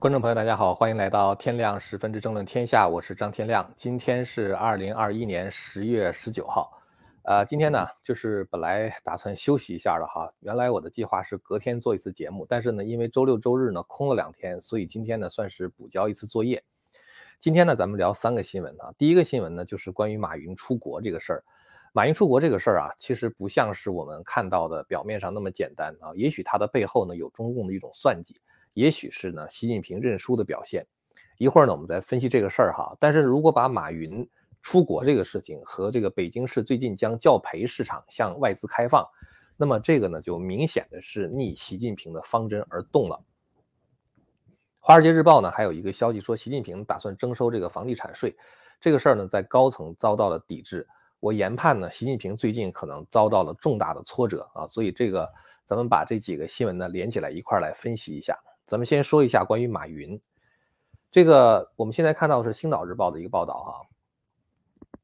观众朋友，大家好，欢迎来到天亮十分之争论天下，我是张天亮。今天是二零二一年十月十九号，呃，今天呢，就是本来打算休息一下的哈，原来我的计划是隔天做一次节目，但是呢，因为周六周日呢空了两天，所以今天呢算是补交一次作业。今天呢，咱们聊三个新闻啊，第一个新闻呢就是关于马云出国这个事儿。马云出国这个事儿啊，其实不像是我们看到的表面上那么简单啊，也许他的背后呢有中共的一种算计。也许是呢，习近平认输的表现。一会儿呢，我们再分析这个事儿哈。但是如果把马云出国这个事情和这个北京市最近将教培市场向外资开放，那么这个呢，就明显的是逆习近平的方针而动了。华尔街日报呢，还有一个消息说，习近平打算征收这个房地产税，这个事儿呢，在高层遭到了抵制。我研判呢，习近平最近可能遭到了重大的挫折啊，所以这个咱们把这几个新闻呢连起来一块儿来分析一下。咱们先说一下关于马云，这个我们现在看到是《星岛日报》的一个报道哈。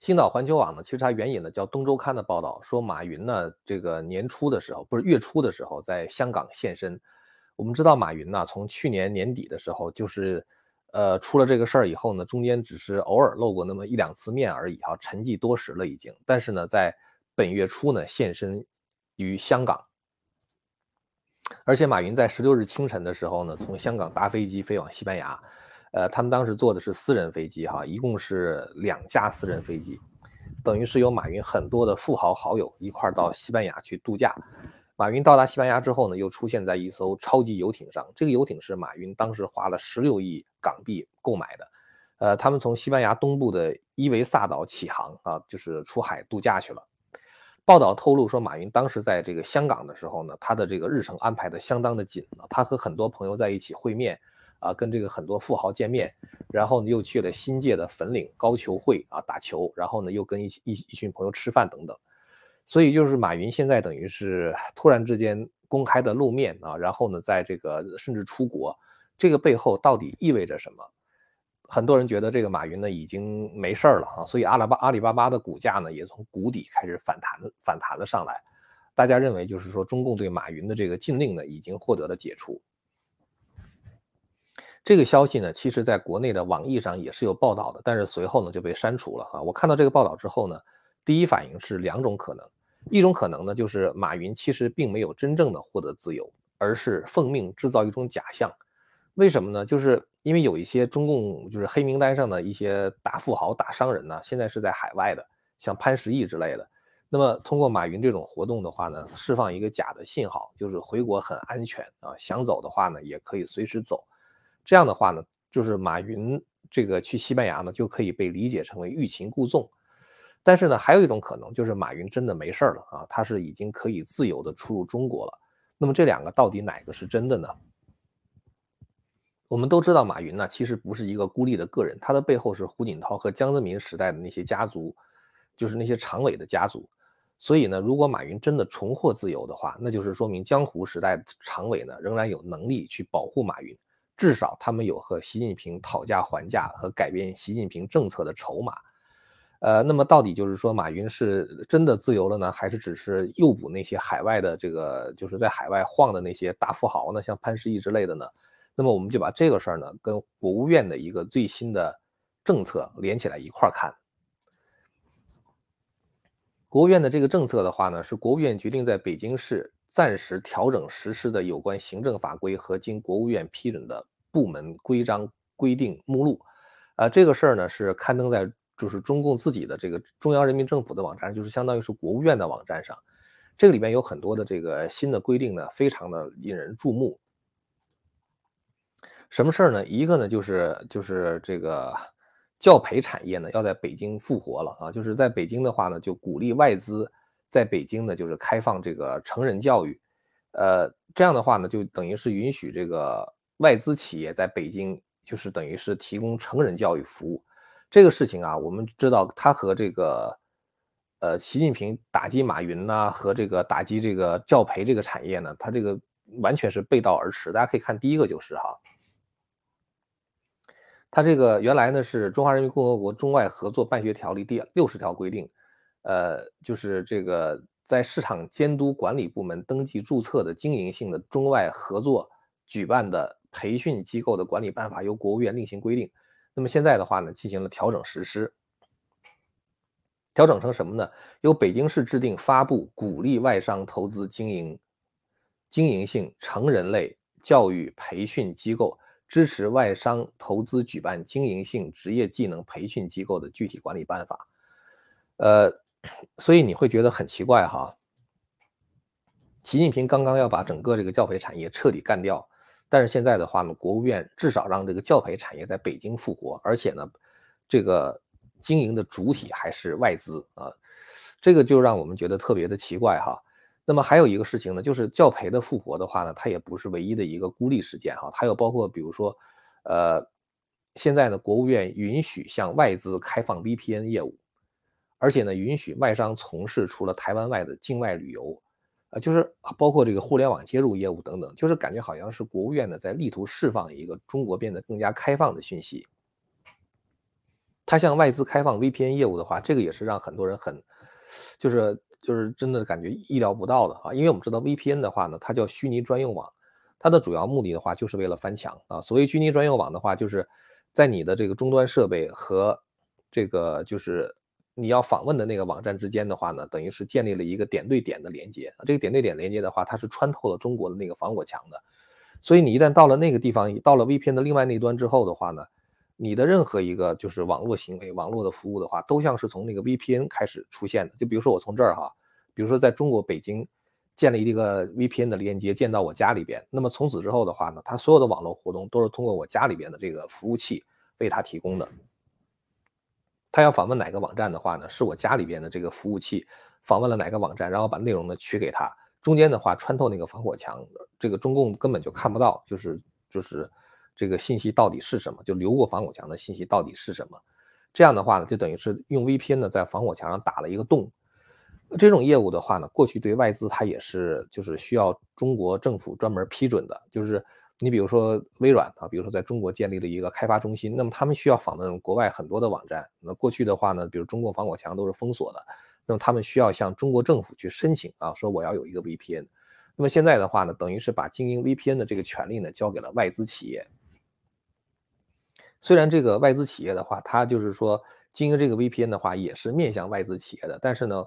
星岛环球网呢，其实它援引的叫《东周刊》的报道，说马云呢，这个年初的时候，不是月初的时候，在香港现身。我们知道马云呢，从去年年底的时候，就是呃出了这个事儿以后呢，中间只是偶尔露过那么一两次面而已哈，沉寂多时了已经。但是呢，在本月初呢，现身于香港。而且马云在十六日清晨的时候呢，从香港搭飞机飞往西班牙，呃，他们当时坐的是私人飞机哈，一共是两架私人飞机，等于是有马云很多的富豪好友一块到西班牙去度假。马云到达西班牙之后呢，又出现在一艘超级游艇上，这个游艇是马云当时花了十六亿港币购买的，呃，他们从西班牙东部的伊维萨岛起航啊，就是出海度假去了。报道透露说，马云当时在这个香港的时候呢，他的这个日程安排的相当的紧。他和很多朋友在一起会面，啊，跟这个很多富豪见面，然后呢又去了新界的粉岭高球会啊打球，然后呢又跟一一一群朋友吃饭等等。所以就是马云现在等于是突然之间公开的露面啊，然后呢在这个甚至出国，这个背后到底意味着什么？很多人觉得这个马云呢已经没事儿了啊，所以阿拉巴阿里巴巴的股价呢也从谷底开始反弹反弹了上来。大家认为就是说中共对马云的这个禁令呢已经获得了解除。这个消息呢，其实在国内的网易上也是有报道的，但是随后呢就被删除了啊。我看到这个报道之后呢，第一反应是两种可能，一种可能呢就是马云其实并没有真正的获得自由，而是奉命制造一种假象。为什么呢？就是因为有一些中共就是黑名单上的一些大富豪、大商人呢，现在是在海外的，像潘石屹之类的。那么通过马云这种活动的话呢，释放一个假的信号，就是回国很安全啊，想走的话呢也可以随时走。这样的话呢，就是马云这个去西班牙呢就可以被理解成为欲擒故纵。但是呢，还有一种可能就是马云真的没事了啊，他是已经可以自由的出入中国了。那么这两个到底哪个是真的呢？我们都知道，马云呢其实不是一个孤立的个人，他的背后是胡锦涛和江泽民时代的那些家族，就是那些常委的家族。所以呢，如果马云真的重获自由的话，那就是说明江湖时代常委呢仍然有能力去保护马云，至少他们有和习近平讨价还价和改变习近平政策的筹码。呃，那么到底就是说马云是真的自由了呢，还是只是诱捕那些海外的这个就是在海外晃的那些大富豪呢，像潘石屹之类的呢？那么我们就把这个事儿呢，跟国务院的一个最新的政策连起来一块儿看。国务院的这个政策的话呢，是国务院决定在北京市暂时调整实施的有关行政法规和经国务院批准的部门规章规定目录。呃，这个事儿呢是刊登在就是中共自己的这个中央人民政府的网站，就是相当于是国务院的网站上。这个里面有很多的这个新的规定呢，非常的引人注目。什么事儿呢？一个呢，就是就是这个教培产业呢，要在北京复活了啊！就是在北京的话呢，就鼓励外资在北京呢，就是开放这个成人教育，呃，这样的话呢，就等于是允许这个外资企业在北京，就是等于是提供成人教育服务。这个事情啊，我们知道它和这个呃，习近平打击马云呐，和这个打击这个教培这个产业呢，它这个完全是背道而驰。大家可以看第一个就是哈。它这个原来呢是《中华人民共和国中外合作办学条例》第六十条规定，呃，就是这个在市场监督管理部门登记注册的经营性的中外合作举办的培训机构的管理办法由国务院另行规定。那么现在的话呢，进行了调整实施。调整成什么呢？由北京市制定发布鼓励外商投资经营、经营性成人类教育培训机构，支持外商投资举办经营性职业技能培训机构的具体管理办法。呃，所以你会觉得很奇怪哈。习近平刚刚要把整个这个教培产业彻底干掉，但是现在的话呢，国务院至少让这个教培产业在北京复活，而且呢，这个。经营的主体还是外资啊，这个就让我们觉得特别的奇怪哈。那么还有一个事情呢，就是教培的复活的话呢，它也不是唯一的一个孤立事件哈，它又包括比如说，呃，现在呢，国务院允许向外资开放 VPN 业务，而且呢，允许外商从事除了台湾外的境外旅游，啊，就是包括这个互联网接入业务等等，就是感觉好像是国务院呢在力图释放一个中国变得更加开放的讯息。他向外资开放 VPN 业务的话，这个也是让很多人很，就是就是真的感觉意料不到的啊！因为我们知道 VPN 的话呢，它叫虚拟专用网，它的主要目的的话就是为了翻墙啊。所谓虚拟专用网的话，就是在你的这个终端设备和这个就是你要访问的那个网站之间的话呢，等于是建立了一个点对点的连接。这个点对点连接的话，它是穿透了中国的那个防火墙的，所以你一旦到了那个地方，到了 VPN 的另外那端之后的话呢？你的任何一个就是网络行为、网络的服务的话，都像是从那个 VPN 开始出现的。就比如说我从这儿哈，比如说在中国北京建立一个 VPN 的连接，建到我家里边，那么从此之后的话呢，它所有的网络活动都是通过我家里边的这个服务器为它提供的。他要访问哪个网站的话呢，是我家里边的这个服务器访问了哪个网站，然后把内容呢取给他，中间的话穿透那个防火墙，这个中共根本就看不到，就是就是。这个信息到底是什么？就流过防火墙的信息到底是什么？这样的话呢，就等于是用 VPN 呢在防火墙上打了一个洞。这种业务的话呢，过去对外资它也是就是需要中国政府专门批准的。就是你比如说微软啊，比如说在中国建立了一个开发中心，那么他们需要访问国外很多的网站。那过去的话呢，比如中国防火墙都是封锁的，那么他们需要向中国政府去申请啊，说我要有一个 VPN。那么现在的话呢，等于是把经营 VPN 的这个权利呢交给了外资企业。虽然这个外资企业的话，它就是说经营这个 VPN 的话，也是面向外资企业的，但是呢，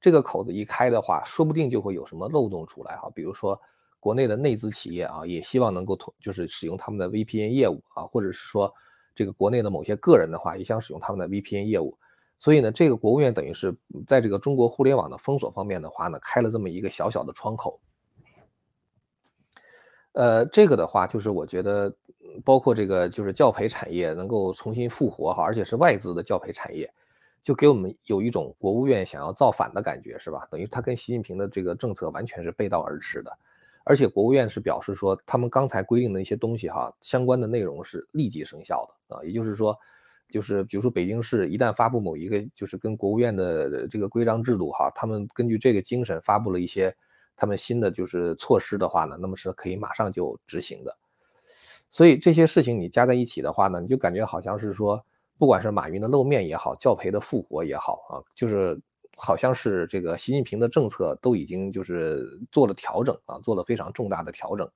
这个口子一开的话，说不定就会有什么漏洞出来哈。比如说国内的内资企业啊，也希望能够通，就是使用他们的 VPN 业务啊，或者是说这个国内的某些个人的话，也想使用他们的 VPN 业务。所以呢，这个国务院等于是在这个中国互联网的封锁方面的话呢，开了这么一个小小的窗口。呃，这个的话，就是我觉得。包括这个就是教培产业能够重新复活哈，而且是外资的教培产业，就给我们有一种国务院想要造反的感觉，是吧？等于他跟习近平的这个政策完全是背道而驰的，而且国务院是表示说，他们刚才规定的一些东西哈，相关的内容是立即生效的啊，也就是说，就是比如说北京市一旦发布某一个就是跟国务院的这个规章制度哈，他们根据这个精神发布了一些他们新的就是措施的话呢，那么是可以马上就执行的。所以这些事情你加在一起的话呢，你就感觉好像是说，不管是马云的露面也好，教培的复活也好啊，就是好像是这个习近平的政策都已经就是做了调整啊，做了非常重大的调整。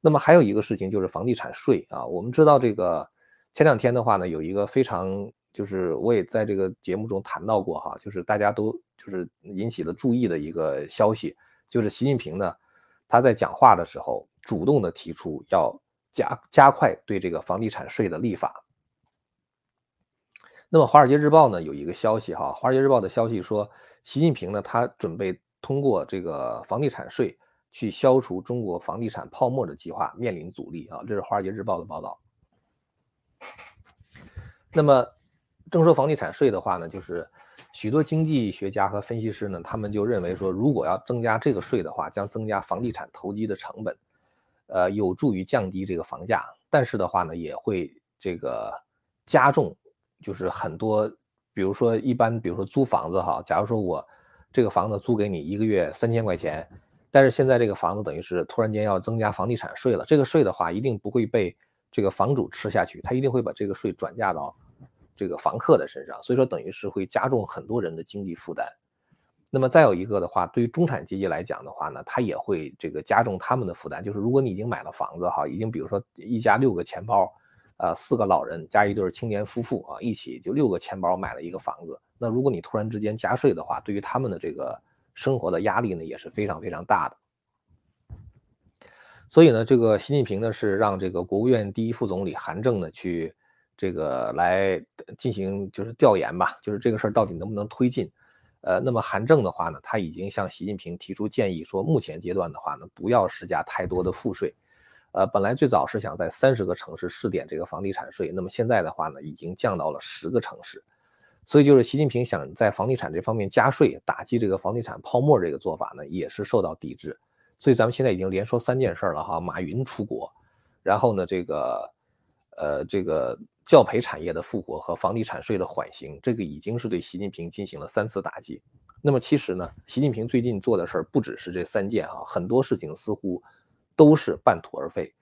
那么还有一个事情就是房地产税啊，我们知道这个前两天的话呢，有一个非常就是我也在这个节目中谈到过哈，就是大家都就是引起了注意的一个消息，就是习近平呢他在讲话的时候主动的提出要。加加快对这个房地产税的立法。那么《华尔街日报》呢有一个消息哈，《华尔街日报》的消息说，习近平呢他准备通过这个房地产税去消除中国房地产泡沫的计划面临阻力啊，这是《华尔街日报》的报道。那么征收房地产税的话呢，就是许多经济学家和分析师呢，他们就认为说，如果要增加这个税的话，将增加房地产投机的成本。呃，有助于降低这个房价，但是的话呢，也会这个加重，就是很多，比如说一般，比如说租房子哈，假如说我这个房子租给你一个月三千块钱，但是现在这个房子等于是突然间要增加房地产税了，这个税的话一定不会被这个房主吃下去，他一定会把这个税转嫁到这个房客的身上，所以说等于是会加重很多人的经济负担。那么再有一个的话，对于中产阶级来讲的话呢，它也会这个加重他们的负担。就是如果你已经买了房子哈，已经比如说一家六个钱包，呃，四个老人加一对青年夫妇啊，一起就六个钱包买了一个房子。那如果你突然之间加税的话，对于他们的这个生活的压力呢，也是非常非常大的。所以呢，这个习近平呢是让这个国务院第一副总理韩正呢去这个来进行就是调研吧，就是这个事儿到底能不能推进。呃，那么韩正的话呢，他已经向习近平提出建议，说目前阶段的话呢，不要施加太多的赋税。呃，本来最早是想在三十个城市试点这个房地产税，那么现在的话呢，已经降到了十个城市。所以就是习近平想在房地产这方面加税，打击这个房地产泡沫这个做法呢，也是受到抵制。所以咱们现在已经连说三件事了哈，马云出国，然后呢，这个，呃，这个。教培产业的复活和房地产税的缓刑，这个已经是对习近平进行了三次打击。那么其实呢，习近平最近做的事儿不只是这三件啊，很多事情似乎都是半途而废。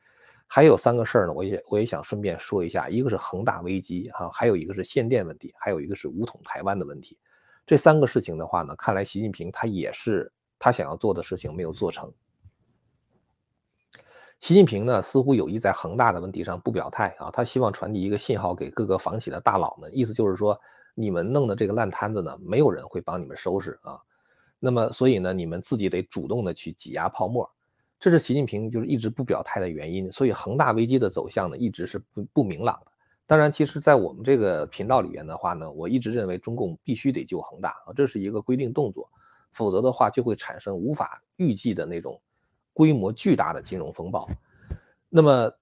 还有三个事儿呢，我也我也想顺便说一下，一个是恒大危机哈，还有一个是限电问题，还有一个是武统台湾的问题。这三个事情的话呢，看来习近平他也是他想要做的事情没有做成。习近平呢，似乎有意在恒大的问题上不表态啊，他希望传递一个信号给各个房企的大佬们，意思就是说，你们弄的这个烂摊子呢，没有人会帮你们收拾啊。那么，所以呢，你们自己得主动的去挤压泡沫，这是习近平就是一直不表态的原因。所以，恒大危机的走向呢，一直是不不明朗的。当然，其实，在我们这个频道里边的话呢，我一直认为中共必须得救恒大啊，这是一个规定动作，否则的话就会产生无法预计的那种。规模巨大的金融风暴，那么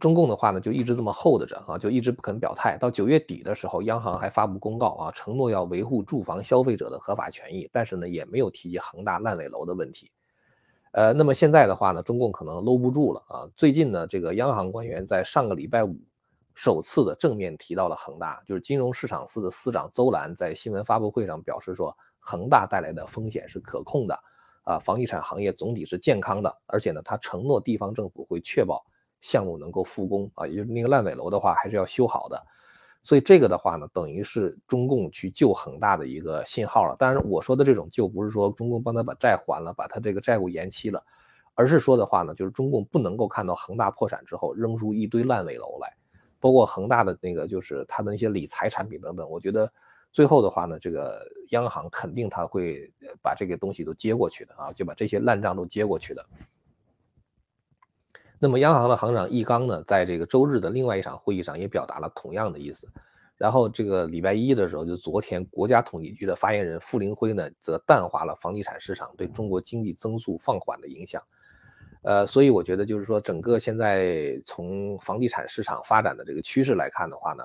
中共的话呢，就一直这么厚着着啊，就一直不肯表态。到九月底的时候，央行还发布公告啊，承诺要维护住房消费者的合法权益，但是呢，也没有提及恒大烂尾楼的问题。呃，那么现在的话呢，中共可能搂不住了啊。最近呢，这个央行官员在上个礼拜五首次的正面提到了恒大，就是金融市场司的司长邹兰在新闻发布会上表示说，恒大带来的风险是可控的。啊，房地产行业总体是健康的，而且呢，他承诺地方政府会确保项目能够复工啊，也就是那个烂尾楼的话还是要修好的，所以这个的话呢，等于是中共去救恒大的一个信号了。当然，我说的这种救不是说中共帮他把债还了，把他这个债务延期了，而是说的话呢，就是中共不能够看到恒大破产之后扔出一堆烂尾楼来，包括恒大的那个就是他的那些理财产品等等，我觉得。最后的话呢，这个央行肯定他会把这个东西都接过去的啊，就把这些烂账都接过去的。那么央行的行长易纲呢，在这个周日的另外一场会议上也表达了同样的意思。然后这个礼拜一的时候，就昨天国家统计局的发言人傅林辉呢，则淡化了房地产市场对中国经济增速放缓的影响。呃，所以我觉得就是说，整个现在从房地产市场发展的这个趋势来看的话呢。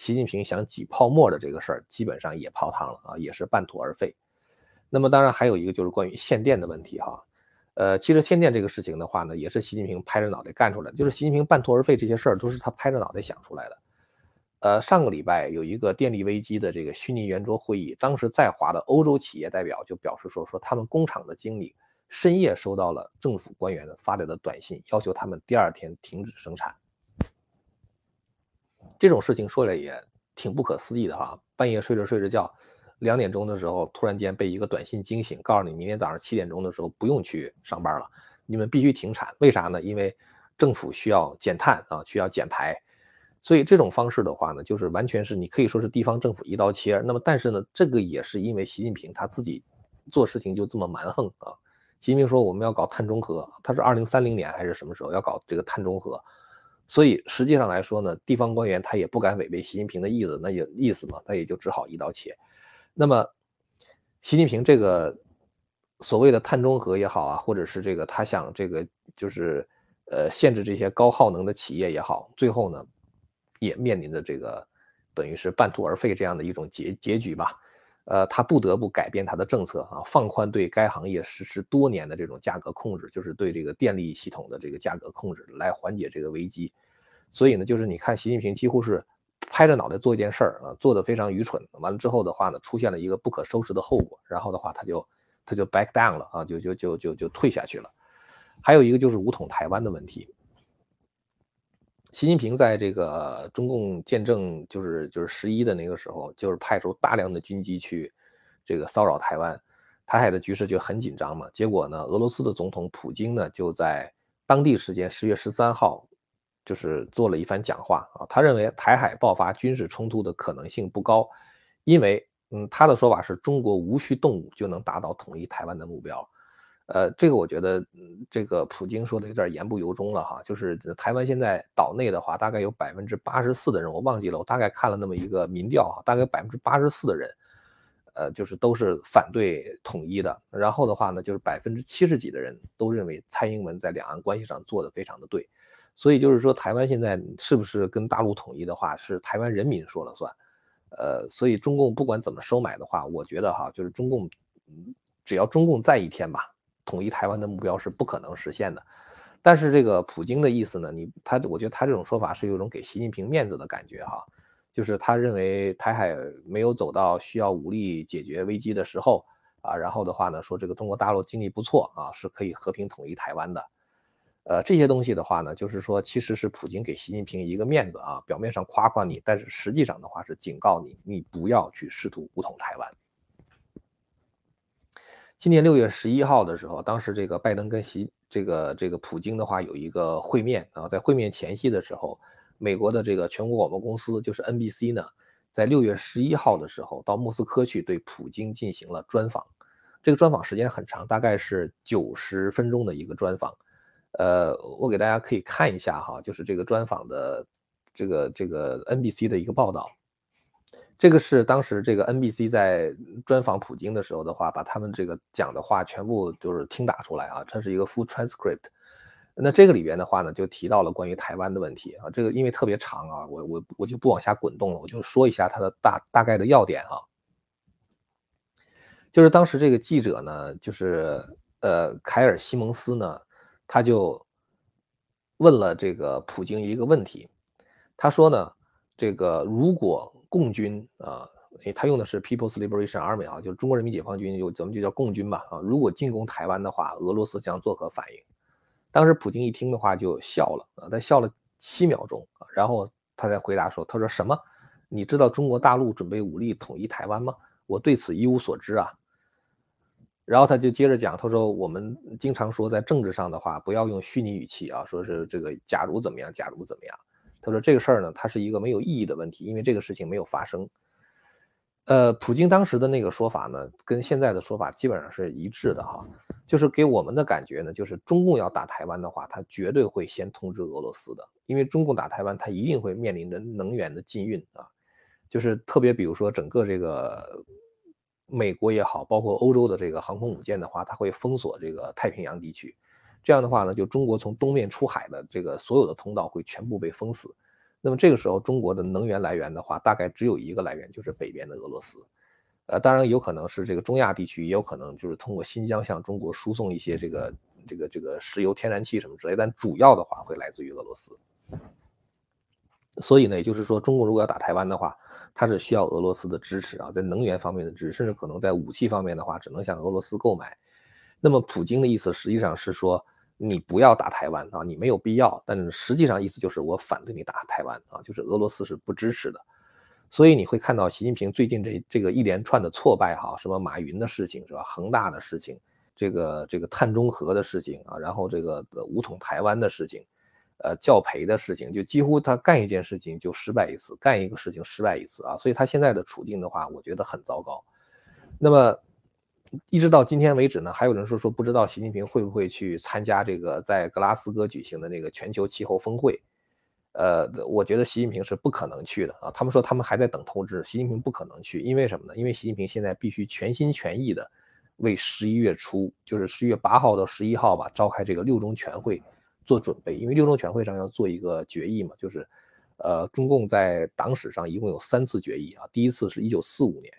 习近平想挤泡沫的这个事儿，基本上也泡汤了啊，也是半途而废。那么当然还有一个就是关于限电的问题哈，呃，其实限电这个事情的话呢，也是习近平拍着脑袋干出来的，就是习近平半途而废这些事儿都是他拍着脑袋想出来的。呃，上个礼拜有一个电力危机的这个虚拟圆桌会议，当时在华的欧洲企业代表就表示说，说他们工厂的经理深夜收到了政府官员发来的短信，要求他们第二天停止生产。这种事情说来也挺不可思议的哈，半夜睡着睡着觉，两点钟的时候突然间被一个短信惊醒，告诉你明天早上七点钟的时候不用去上班了，你们必须停产。为啥呢？因为政府需要减碳啊，需要减排。所以这种方式的话呢，就是完全是你可以说是地方政府一刀切。那么但是呢，这个也是因为习近平他自己做事情就这么蛮横啊。习近平说我们要搞碳中和，他是二零三零年还是什么时候要搞这个碳中和？所以实际上来说呢，地方官员他也不敢违背习近平的意思，那也意思嘛，他也就只好一刀切。那么，习近平这个所谓的碳中和也好啊，或者是这个他想这个就是呃限制这些高耗能的企业也好，最后呢也面临着这个等于是半途而废这样的一种结结局吧。呃，他不得不改变他的政策啊，放宽对该行业实施多年的这种价格控制，就是对这个电力系统的这个价格控制，来缓解这个危机。所以呢，就是你看习近平几乎是拍着脑袋做一件事儿啊，做的非常愚蠢。完了之后的话呢，出现了一个不可收拾的后果，然后的话他就他就 back down 了啊，就就就就就退下去了。还有一个就是武统台湾的问题。习近平在这个中共建政就是就是十一的那个时候，就是派出大量的军机去这个骚扰台湾。台海的局势就很紧张嘛。结果呢，俄罗斯的总统普京呢就在当地时间十月十三号，就是做了一番讲话啊。他认为台海爆发军事冲突的可能性不高，因为嗯，他的说法是中国无需动武就能达到统一台湾的目标。呃，这个我觉得，这个普京说的有点言不由衷了哈。就是台湾现在岛内的话，大概有百分之八十四的人，我忘记了，我大概看了那么一个民调哈，大概百分之八十四的人，呃，就是都是反对统一的。然后的话呢，就是百分之七十几的人都认为蔡英文在两岸关系上做的非常的对。所以就是说，台湾现在是不是跟大陆统一的话，是台湾人民说了算。呃，所以中共不管怎么收买的话，我觉得哈，就是中共，只要中共在一天吧。统一台湾的目标是不可能实现的，但是这个普京的意思呢？你他，我觉得他这种说法是有一种给习近平面子的感觉哈，就是他认为台海没有走到需要武力解决危机的时候啊，然后的话呢，说这个中国大陆经济不错啊，是可以和平统一台湾的，呃，这些东西的话呢，就是说其实是普京给习近平一个面子啊，表面上夸夸你，但是实际上的话是警告你，你不要去试图武统台湾。今年六月十一号的时候，当时这个拜登跟习这个这个普京的话有一个会面啊，在会面前夕的时候，美国的这个全国广播公司就是 NBC 呢，在六月十一号的时候到莫斯科去对普京进行了专访，这个专访时间很长，大概是九十分钟的一个专访，呃，我给大家可以看一下哈，就是这个专访的这个这个 NBC 的一个报道。这个是当时这个 NBC 在专访普京的时候的话，把他们这个讲的话全部就是听打出来啊，这是一个 full transcript。那这个里边的话呢，就提到了关于台湾的问题啊，这个因为特别长啊，我我我就不往下滚动了，我就说一下它的大大概的要点啊。就是当时这个记者呢，就是呃凯尔西蒙斯呢，他就问了这个普京一个问题，他说呢，这个如果共军啊，诶，他用的是 People's Liberation Army 啊，就是中国人民解放军，就咱们就叫共军吧啊。如果进攻台湾的话，俄罗斯将作何反应？当时普京一听的话就笑了啊，他笑了七秒钟，然后他才回答说：“他说什么？你知道中国大陆准备武力统一台湾吗？我对此一无所知啊。”然后他就接着讲，他说：“我们经常说在政治上的话，不要用虚拟语气啊，说是这个假如怎么样，假如怎么样。”他说这个事儿呢，它是一个没有意义的问题，因为这个事情没有发生。呃，普京当时的那个说法呢，跟现在的说法基本上是一致的哈，就是给我们的感觉呢，就是中共要打台湾的话，他绝对会先通知俄罗斯的，因为中共打台湾，他一定会面临着能源的禁运啊，就是特别比如说整个这个美国也好，包括欧洲的这个航空母舰的话，它会封锁这个太平洋地区。这样的话呢，就中国从东面出海的这个所有的通道会全部被封死。那么这个时候，中国的能源来源的话，大概只有一个来源，就是北边的俄罗斯。呃，当然有可能是这个中亚地区，也有可能就是通过新疆向中国输送一些这个这个这个石油、天然气什么之类。但主要的话会来自于俄罗斯。所以呢，也就是说，中国如果要打台湾的话，它是需要俄罗斯的支持啊，在能源方面的支持，甚至可能在武器方面的话，只能向俄罗斯购买。那么普京的意思实际上是说，你不要打台湾啊，你没有必要。但是实际上意思就是我反对你打台湾啊，就是俄罗斯是不支持的。所以你会看到习近平最近这这个一连串的挫败哈，什么马云的事情是吧，恒大的事情，这个这个碳中和的事情啊，然后这个武统台湾的事情，呃，教培的事情，就几乎他干一件事情就失败一次，干一个事情失败一次啊。所以他现在的处境的话，我觉得很糟糕。那么。一直到今天为止呢，还有人说说不知道习近平会不会去参加这个在格拉斯哥举行的那个全球气候峰会。呃，我觉得习近平是不可能去的啊。他们说他们还在等通知，习近平不可能去，因为什么呢？因为习近平现在必须全心全意的为十一月初，就是十一月八号到十一号吧，召开这个六中全会做准备。因为六中全会上要做一个决议嘛，就是呃，中共在党史上一共有三次决议啊，第一次是一九四五年。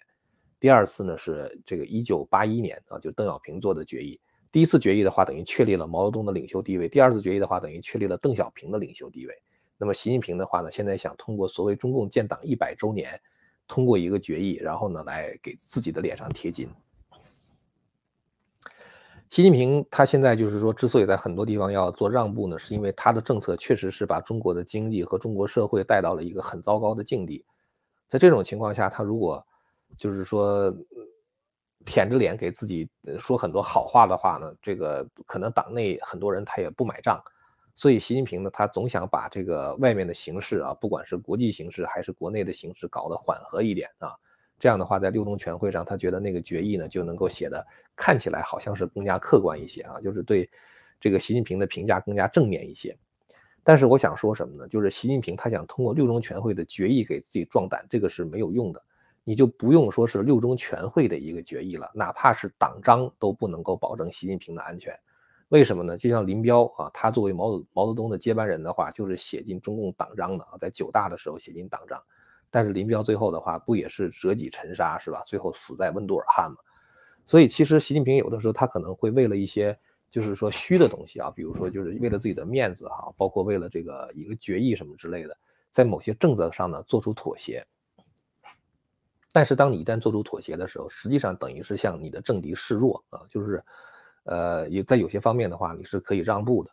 第二次呢是这个一九八一年啊，就邓小平做的决议。第一次决议的话，等于确立了毛泽东的领袖地位；第二次决议的话，等于确立了邓小平的领袖地位。那么习近平的话呢，现在想通过所谓中共建党一百周年，通过一个决议，然后呢来给自己的脸上贴金。习近平他现在就是说，之所以在很多地方要做让步呢，是因为他的政策确实是把中国的经济和中国社会带到了一个很糟糕的境地。在这种情况下，他如果就是说，舔着脸给自己说很多好话的话呢，这个可能党内很多人他也不买账，所以习近平呢，他总想把这个外面的形势啊，不管是国际形势还是国内的形势，搞得缓和一点啊。这样的话，在六中全会上，他觉得那个决议呢，就能够写的看起来好像是更加客观一些啊，就是对这个习近平的评价更加正面一些。但是我想说什么呢？就是习近平他想通过六中全会的决议给自己壮胆，这个是没有用的。你就不用说是六中全会的一个决议了，哪怕是党章都不能够保证习近平的安全。为什么呢？就像林彪啊，他作为毛毛泽东的接班人的话，就是写进中共党章的啊，在九大的时候写进党章。但是林彪最后的话不也是折戟沉沙是吧？最后死在温都尔汗嘛。所以其实习近平有的时候他可能会为了一些就是说虚的东西啊，比如说就是为了自己的面子哈，包括为了这个一个决议什么之类的，在某些政策上呢做出妥协。但是当你一旦做出妥协的时候，实际上等于是向你的政敌示弱啊，就是呃也在有些方面的话你是可以让步的。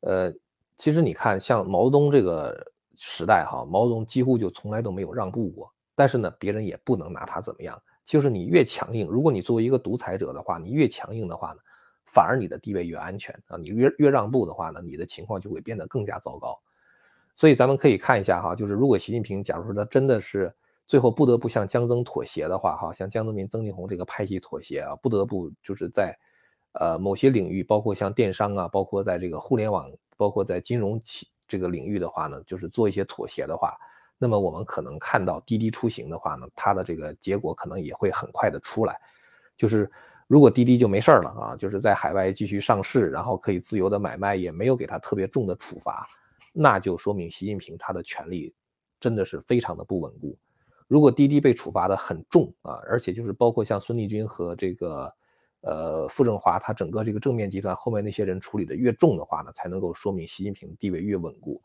呃，其实你看像毛泽东这个。时代哈，毛泽东几乎就从来都没有让步过，但是呢，别人也不能拿他怎么样。就是你越强硬，如果你作为一个独裁者的话，你越强硬的话呢，反而你的地位越安全啊。你越越让步的话呢，你的情况就会变得更加糟糕。所以咱们可以看一下哈，就是如果习近平假如说他真的是最后不得不向江曾妥协的话哈，向江泽民、曾庆红这个派系妥协啊，不得不就是在呃某些领域，包括像电商啊，包括在这个互联网，包括在金融企。这个领域的话呢，就是做一些妥协的话，那么我们可能看到滴滴出行的话呢，它的这个结果可能也会很快的出来。就是如果滴滴就没事了啊，就是在海外继续上市，然后可以自由的买卖，也没有给他特别重的处罚，那就说明习近平他的权力真的是非常的不稳固。如果滴滴被处罚的很重啊，而且就是包括像孙立军和这个。呃，傅政华他整个这个正面集团后面那些人处理的越重的话呢，才能够说明习近平地位越稳固。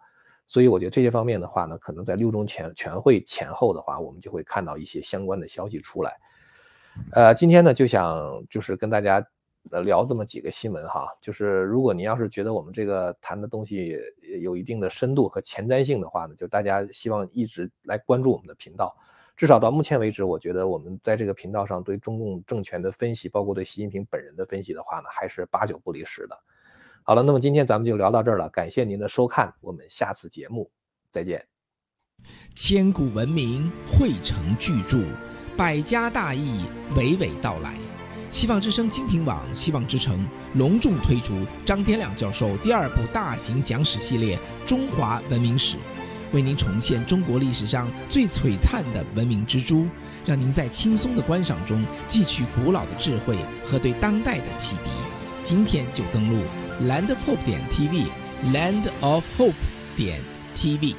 所以我觉得这些方面的话呢，可能在六中全全会前后的话，我们就会看到一些相关的消息出来。呃，今天呢就想就是跟大家呃聊这么几个新闻哈，就是如果您要是觉得我们这个谈的东西有一定的深度和前瞻性的话呢，就大家希望一直来关注我们的频道。至少到目前为止，我觉得我们在这个频道上对中共政权的分析，包括对习近平本人的分析的话呢，还是八九不离十的。好了，那么今天咱们就聊到这儿了，感谢您的收看，我们下次节目再见。千古文明汇成巨著，百家大义娓娓道来。希望之声精品网，希望之城隆重推出张天亮教授第二部大型讲史系列《中华文明史》。为您重现中国历史上最璀璨的文明之珠，让您在轻松的观赏中汲取古老的智慧和对当代的启迪。今天就登录 landofhope 点 tv，land of hope 点 tv。